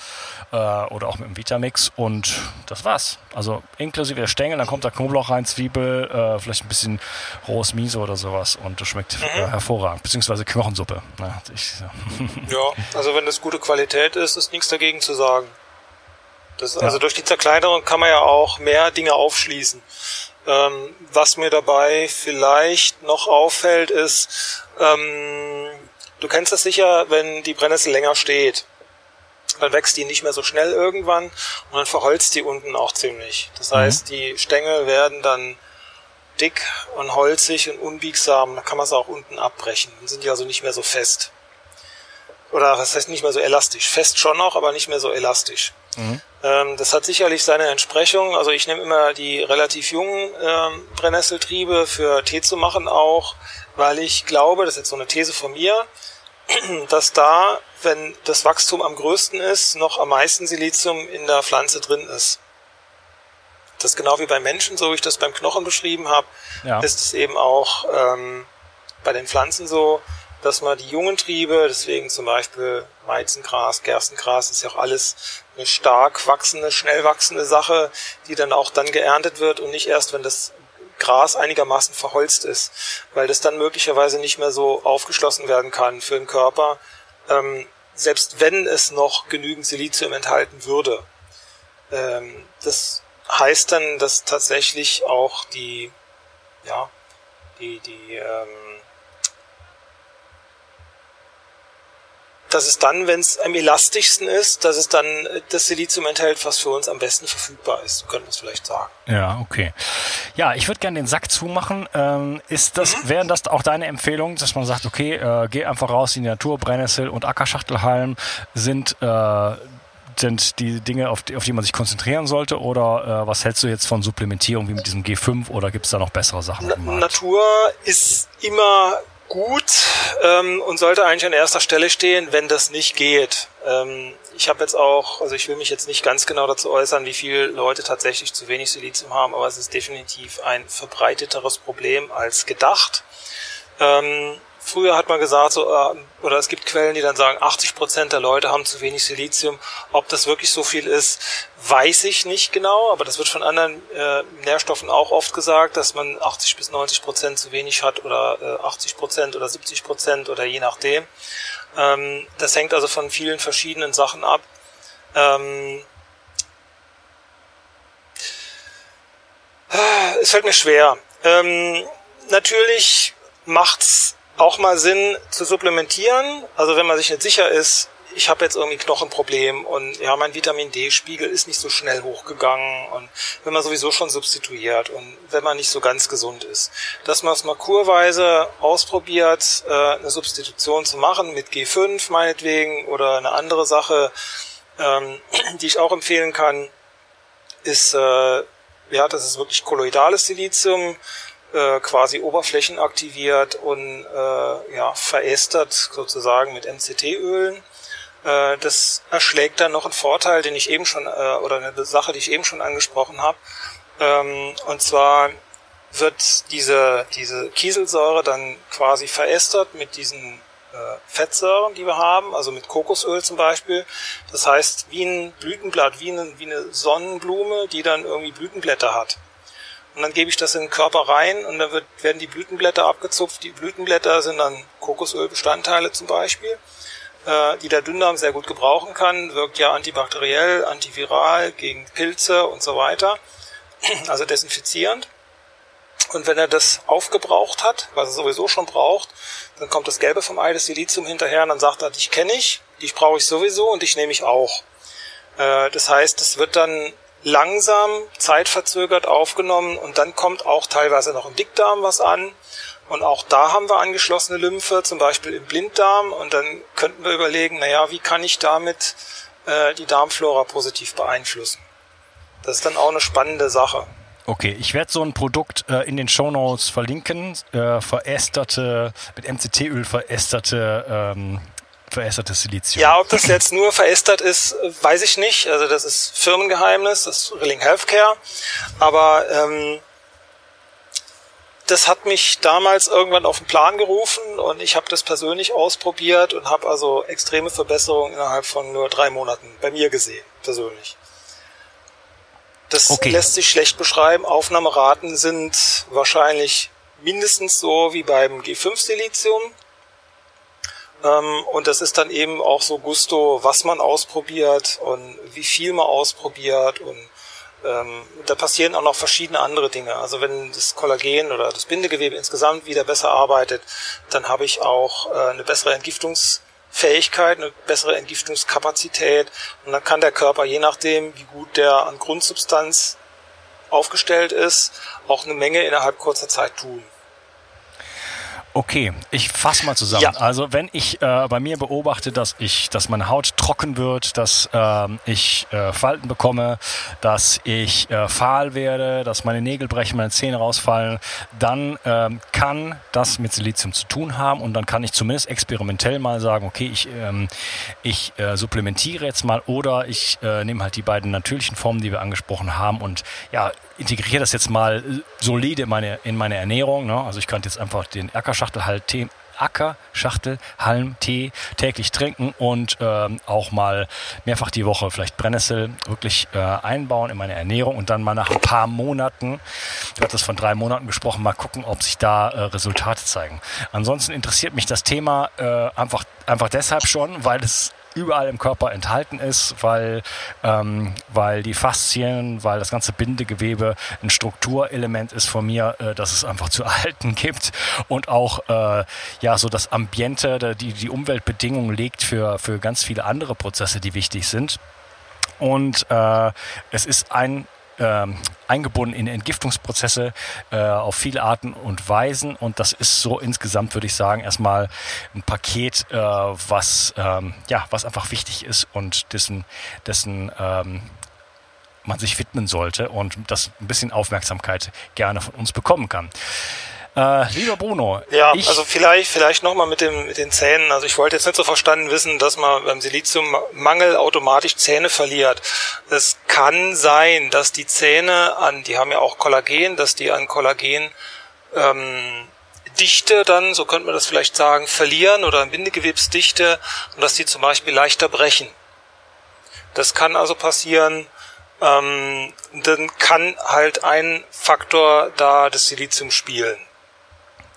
äh, oder auch mit dem Vitamix und das war's. Also inklusive der Stängel, dann kommt da Knoblauch rein, Zwiebel, äh, vielleicht ein bisschen rohes Miso oder sowas und das schmeckt äh, mhm. hervorragend, beziehungsweise Knochensuppe. Ja, ich, ja. ja, also wenn das gute Qualität ist, ist nichts dagegen zu sagen. Das, ja. Also durch die Zerkleinerung kann man ja auch mehr Dinge aufschließen. Ähm, was mir dabei vielleicht noch auffällt, ist, ähm, du kennst das sicher, wenn die Brennnessel länger steht. Dann wächst die nicht mehr so schnell irgendwann und dann verholzt die unten auch ziemlich. Das mhm. heißt, die Stängel werden dann dick und holzig und unbiegsam. Da kann man es auch unten abbrechen. Dann sind die also nicht mehr so fest. Oder was heißt nicht mehr so elastisch? Fest schon noch, aber nicht mehr so elastisch. Mhm. Ähm, das hat sicherlich seine Entsprechung. Also ich nehme immer die relativ jungen ähm, Brennnesseltriebe für Tee zu machen auch, weil ich glaube, das ist jetzt so eine These von mir, dass da, wenn das Wachstum am größten ist, noch am meisten Silizium in der Pflanze drin ist. Das ist genau wie bei Menschen, so wie ich das beim Knochen beschrieben habe, ja. ist es eben auch ähm, bei den Pflanzen so, dass man die jungen Triebe, deswegen zum Beispiel Weizengras, Gerstengras, ist ja auch alles eine stark wachsende, schnell wachsende Sache, die dann auch dann geerntet wird und nicht erst, wenn das Gras einigermaßen verholzt ist, weil das dann möglicherweise nicht mehr so aufgeschlossen werden kann für den Körper, ähm, selbst wenn es noch genügend Silizium enthalten würde. Ähm, das heißt dann, dass tatsächlich auch die, ja, die, die, ähm, dass es dann, wenn es am elastischsten ist, dass es dann das Silizium enthält, was für uns am besten verfügbar ist, könnte man es vielleicht sagen. Ja, okay. Ja, ich würde gerne den Sack zumachen. Ähm, ist das, mhm. wären das auch deine Empfehlung, dass man sagt, okay, äh, geh einfach raus in die Natur, Brennnessel und Ackerschachtelhalm sind äh, sind die Dinge, auf die, auf die man sich konzentrieren sollte? Oder äh, was hältst du jetzt von Supplementierung wie mit diesem G5 oder gibt es da noch bessere Sachen? Na, Natur ist immer gut ähm, und sollte eigentlich an erster Stelle stehen, wenn das nicht geht. Ähm, ich habe jetzt auch, also ich will mich jetzt nicht ganz genau dazu äußern, wie viele Leute tatsächlich zu wenig Silizium haben, aber es ist definitiv ein verbreiteteres Problem als gedacht. Ähm, Früher hat man gesagt, so, äh, oder es gibt Quellen, die dann sagen, 80 Prozent der Leute haben zu wenig Silizium. Ob das wirklich so viel ist, weiß ich nicht genau, aber das wird von anderen äh, Nährstoffen auch oft gesagt, dass man 80 bis 90 Prozent zu wenig hat oder äh, 80 Prozent oder 70 Prozent oder je nachdem. Ähm, das hängt also von vielen verschiedenen Sachen ab. Ähm, es fällt mir schwer. Ähm, natürlich macht's auch mal Sinn zu supplementieren. Also wenn man sich nicht sicher ist, ich habe jetzt irgendwie Knochenproblem und ja, mein Vitamin D-Spiegel ist nicht so schnell hochgegangen und wenn man sowieso schon substituiert und wenn man nicht so ganz gesund ist, dass man es mal kurweise ausprobiert, äh, eine Substitution zu machen mit G5 meinetwegen oder eine andere Sache, ähm, die ich auch empfehlen kann, ist äh, ja, das ist wirklich kolloidales Silizium äh, quasi oberflächenaktiviert und äh, ja, verästert sozusagen mit MCT-Ölen. Äh, das erschlägt dann noch einen Vorteil, den ich eben schon, äh, oder eine Sache, die ich eben schon angesprochen habe. Ähm, und zwar wird diese, diese Kieselsäure dann quasi verästert mit diesen äh, Fettsäuren, die wir haben, also mit Kokosöl zum Beispiel. Das heißt, wie ein Blütenblatt, wie eine, wie eine Sonnenblume, die dann irgendwie Blütenblätter hat. Und dann gebe ich das in den Körper rein und dann wird, werden die Blütenblätter abgezupft. Die Blütenblätter sind dann Kokosölbestandteile zum Beispiel, äh, die der Dünndarm sehr gut gebrauchen kann. Wirkt ja antibakteriell, antiviral, gegen Pilze und so weiter. Also desinfizierend. Und wenn er das aufgebraucht hat, was er sowieso schon braucht, dann kommt das Gelbe vom Ei, das Silizium hinterher und dann sagt er, dich kenne ich, dich brauche ich sowieso und dich nehme ich auch. Äh, das heißt, es wird dann langsam, zeitverzögert aufgenommen und dann kommt auch teilweise noch im Dickdarm was an. Und auch da haben wir angeschlossene Lymphe, zum Beispiel im Blinddarm. Und dann könnten wir überlegen, naja, wie kann ich damit äh, die Darmflora positiv beeinflussen? Das ist dann auch eine spannende Sache. Okay, ich werde so ein Produkt äh, in den Shownotes verlinken. Äh, verästerte, mit MCT-Öl verästerte ähm, verästertes Silizium. Ja, ob das jetzt nur verästert ist, weiß ich nicht. Also das ist Firmengeheimnis, das ist Rilling Healthcare. Aber ähm, das hat mich damals irgendwann auf den Plan gerufen und ich habe das persönlich ausprobiert und habe also extreme Verbesserungen innerhalb von nur drei Monaten bei mir gesehen, persönlich. Das okay. lässt sich schlecht beschreiben. Aufnahmeraten sind wahrscheinlich mindestens so wie beim G5-Silizium. Ähm, und das ist dann eben auch so Gusto, was man ausprobiert und wie viel man ausprobiert und ähm, da passieren auch noch verschiedene andere Dinge. Also wenn das Kollagen oder das Bindegewebe insgesamt wieder besser arbeitet, dann habe ich auch äh, eine bessere Entgiftungsfähigkeit, eine bessere Entgiftungskapazität und dann kann der Körper, je nachdem, wie gut der an Grundsubstanz aufgestellt ist, auch eine Menge innerhalb kurzer Zeit tun. Okay, ich fasse mal zusammen. Ja. Also wenn ich äh, bei mir beobachte, dass ich, dass meine Haut trocken wird, dass äh, ich äh, Falten bekomme, dass ich äh, fahl werde, dass meine Nägel brechen, meine Zähne rausfallen, dann ähm, kann das mit Silizium zu tun haben und dann kann ich zumindest experimentell mal sagen, okay, ich, ähm, ich äh, supplementiere jetzt mal oder ich äh, nehme halt die beiden natürlichen Formen, die wir angesprochen haben und ja, integriere das jetzt mal solide in meine, in meine Ernährung. Ne? Also ich könnte jetzt einfach den Ackerschachtel halt Tee, Acker, Halm, täglich trinken und ähm, auch mal mehrfach die Woche vielleicht Brennnessel wirklich äh, einbauen in meine Ernährung und dann mal nach ein paar Monaten, du hattest von drei Monaten gesprochen, mal gucken, ob sich da äh, Resultate zeigen. Ansonsten interessiert mich das Thema äh, einfach, einfach deshalb schon, weil es überall im Körper enthalten ist, weil, ähm, weil die Faszien, weil das ganze Bindegewebe ein Strukturelement ist von mir, äh, dass es einfach zu erhalten gibt und auch äh, ja so das Ambiente, die, die Umweltbedingungen legt für, für ganz viele andere Prozesse, die wichtig sind. Und äh, es ist ein ähm, eingebunden in Entgiftungsprozesse äh, auf viele Arten und Weisen. Und das ist so insgesamt, würde ich sagen, erstmal ein Paket, äh, was, ähm, ja, was einfach wichtig ist und dessen, dessen ähm, man sich widmen sollte und das ein bisschen Aufmerksamkeit gerne von uns bekommen kann. Äh, lieber Bruno. Ja, also vielleicht, vielleicht nochmal mit, dem, mit den Zähnen. Also ich wollte jetzt nicht so verstanden wissen, dass man beim Siliziummangel automatisch Zähne verliert. Es kann sein, dass die Zähne an, die haben ja auch Kollagen, dass die an Kollagen ähm, Dichte dann, so könnte man das vielleicht sagen, verlieren oder an Bindegewebsdichte und dass die zum Beispiel leichter brechen. Das kann also passieren. Ähm, dann kann halt ein Faktor da das Silizium spielen.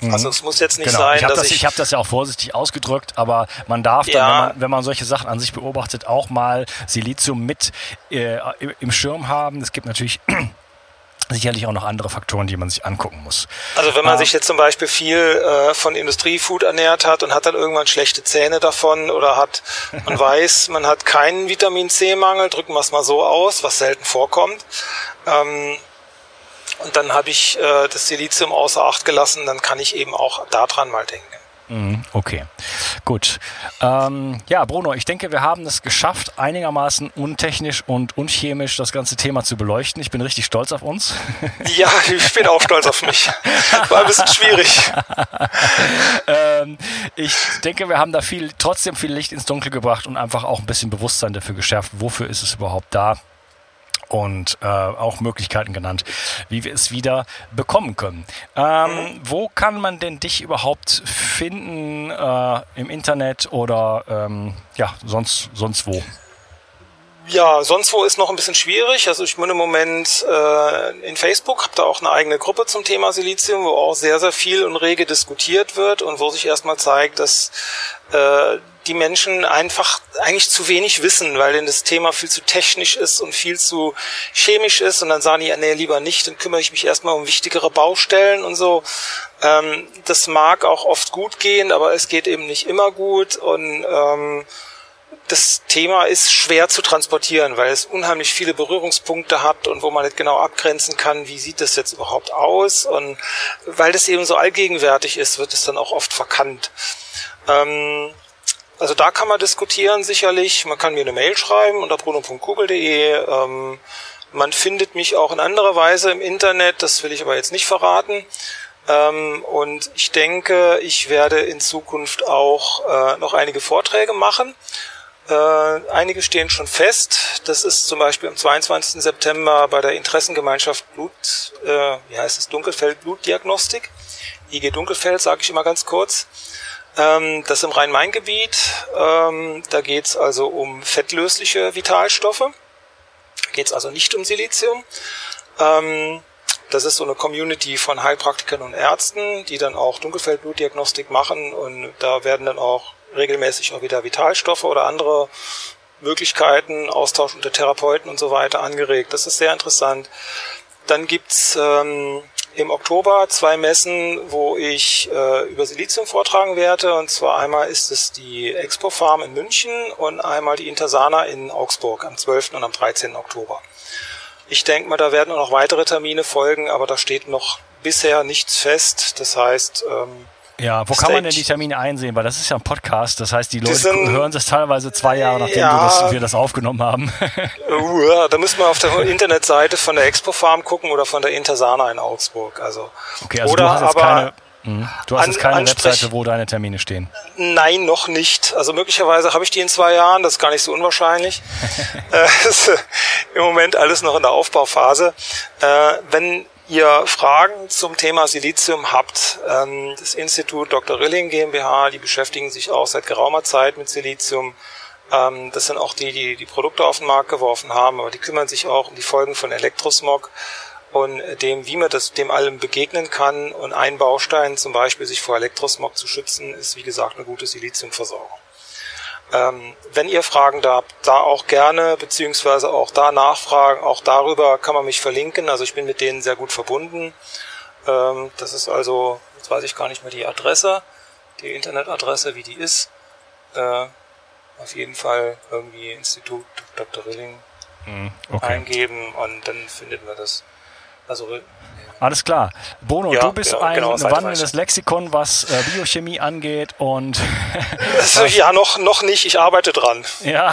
Mhm. Also es muss jetzt nicht genau. sein, ich dass das, ich... Ich habe das ja auch vorsichtig ausgedrückt, aber man darf dann, wenn, man, wenn man solche Sachen an sich beobachtet, auch mal Silizium mit äh, im Schirm haben. Es gibt natürlich sicherlich auch noch andere Faktoren, die man sich angucken muss. Also wenn man äh, sich jetzt zum Beispiel viel äh, von Industriefood ernährt hat und hat dann irgendwann schlechte Zähne davon oder hat, man weiß, man hat keinen Vitamin C-Mangel, drücken wir es mal so aus, was selten vorkommt. Ähm, und dann habe ich äh, das Silizium außer Acht gelassen, dann kann ich eben auch daran mal denken. Mhm, okay, gut. Ähm, ja, Bruno, ich denke, wir haben es geschafft, einigermaßen untechnisch und unchemisch das ganze Thema zu beleuchten. Ich bin richtig stolz auf uns. Ja, ich bin auch stolz auf mich. War ein bisschen schwierig. ähm, ich denke, wir haben da viel, trotzdem viel Licht ins Dunkel gebracht und einfach auch ein bisschen Bewusstsein dafür geschärft, wofür ist es überhaupt da und äh, auch Möglichkeiten genannt, wie wir es wieder bekommen können. Ähm, wo kann man denn dich überhaupt finden äh, im Internet oder ähm, ja sonst sonst wo? Ja, sonst wo ist noch ein bisschen schwierig. Also ich bin im Moment äh, in Facebook, habe da auch eine eigene Gruppe zum Thema Silizium, wo auch sehr, sehr viel und rege diskutiert wird und wo sich erstmal zeigt, dass äh, die Menschen einfach eigentlich zu wenig wissen, weil denn das Thema viel zu technisch ist und viel zu chemisch ist und dann sagen die, nee, lieber nicht, dann kümmere ich mich erstmal um wichtigere Baustellen und so. Ähm, das mag auch oft gut gehen, aber es geht eben nicht immer gut und ähm, das Thema ist schwer zu transportieren, weil es unheimlich viele Berührungspunkte hat und wo man nicht genau abgrenzen kann, wie sieht das jetzt überhaupt aus und weil das eben so allgegenwärtig ist, wird es dann auch oft verkannt. Ähm, also da kann man diskutieren sicherlich. Man kann mir eine Mail schreiben unter bruno.kugel.de. Ähm, Man findet mich auch in anderer Weise im Internet, das will ich aber jetzt nicht verraten. Ähm, und ich denke, ich werde in Zukunft auch äh, noch einige Vorträge machen. Äh, einige stehen schon fest. Das ist zum Beispiel am 22. September bei der Interessengemeinschaft Blut, äh, wie heißt es, Dunkelfeld Blutdiagnostik. IG Dunkelfeld, sage ich immer ganz kurz. Ähm, das im Rhein-Main-Gebiet. Ähm, da geht es also um fettlösliche Vitalstoffe. Da geht es also nicht um Silizium. Ähm, das ist so eine Community von Heilpraktikern und Ärzten, die dann auch Dunkelfeldblutdiagnostik machen und da werden dann auch regelmäßig auch wieder Vitalstoffe oder andere Möglichkeiten, Austausch unter Therapeuten und so weiter angeregt. Das ist sehr interessant. Dann gibt's ähm, im Oktober zwei Messen, wo ich äh, über Silizium vortragen werde. Und zwar einmal ist es die Expo Farm in München und einmal die Intersana in Augsburg am 12. und am 13. Oktober. Ich denke mal, da werden auch noch weitere Termine folgen, aber da steht noch bisher nichts fest. Das heißt, ähm, ja, wo kann man denn die Termine einsehen? Weil das ist ja ein Podcast, das heißt, die Leute sind, hören das teilweise zwei Jahre, nachdem ja, das, wir das aufgenommen haben. uh, da müssen wir auf der Internetseite von der Expo Farm gucken oder von der Intersana in Augsburg. Also, okay, also oder du hast jetzt aber keine, mh, du hast jetzt keine Webseite, wo deine Termine stehen. Nein, noch nicht. Also möglicherweise habe ich die in zwei Jahren, das ist gar nicht so unwahrscheinlich. äh, ist Im Moment alles noch in der Aufbauphase. Äh, wenn ihr Fragen zum Thema Silizium habt, ähm, das Institut Dr. Rilling GmbH, die beschäftigen sich auch seit geraumer Zeit mit Silizium. Ähm, das sind auch die, die die Produkte auf den Markt geworfen haben, aber die kümmern sich auch um die Folgen von Elektrosmog und dem, wie man das dem allem begegnen kann. Und ein Baustein, zum Beispiel sich vor Elektrosmog zu schützen, ist wie gesagt eine gute Siliziumversorgung. Ähm, wenn ihr Fragen da habt, da auch gerne, beziehungsweise auch da nachfragen, auch darüber kann man mich verlinken. Also ich bin mit denen sehr gut verbunden. Ähm, das ist also, jetzt weiß ich gar nicht mehr die Adresse, die Internetadresse, wie die ist. Äh, auf jeden Fall irgendwie Institut Dr. Rilling hm, okay. eingeben und dann findet man das. Also alles klar. Bono, ja, du bist ja, ein genau, wandelndes Lexikon, was äh, Biochemie angeht und ja noch noch nicht. Ich arbeite dran. Ja,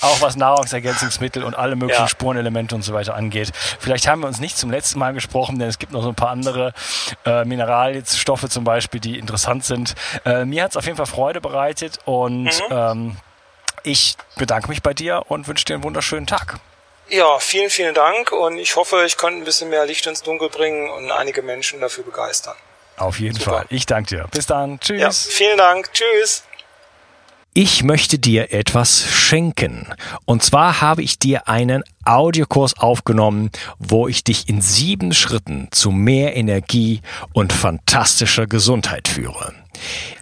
auch was Nahrungsergänzungsmittel und alle möglichen ja. Spurenelemente und so weiter angeht. Vielleicht haben wir uns nicht zum letzten Mal gesprochen, denn es gibt noch so ein paar andere äh, Mineralstoffe zum Beispiel, die interessant sind. Äh, mir hat es auf jeden Fall Freude bereitet und mhm. ähm, ich bedanke mich bei dir und wünsche dir einen wunderschönen Tag. Ja, vielen, vielen Dank und ich hoffe, ich konnte ein bisschen mehr Licht ins Dunkel bringen und einige Menschen dafür begeistern. Auf jeden Super. Fall. Ich danke dir. Bis dann. Tschüss. Ja, vielen Dank. Tschüss. Ich möchte dir etwas schenken. Und zwar habe ich dir einen Audiokurs aufgenommen, wo ich dich in sieben Schritten zu mehr Energie und fantastischer Gesundheit führe.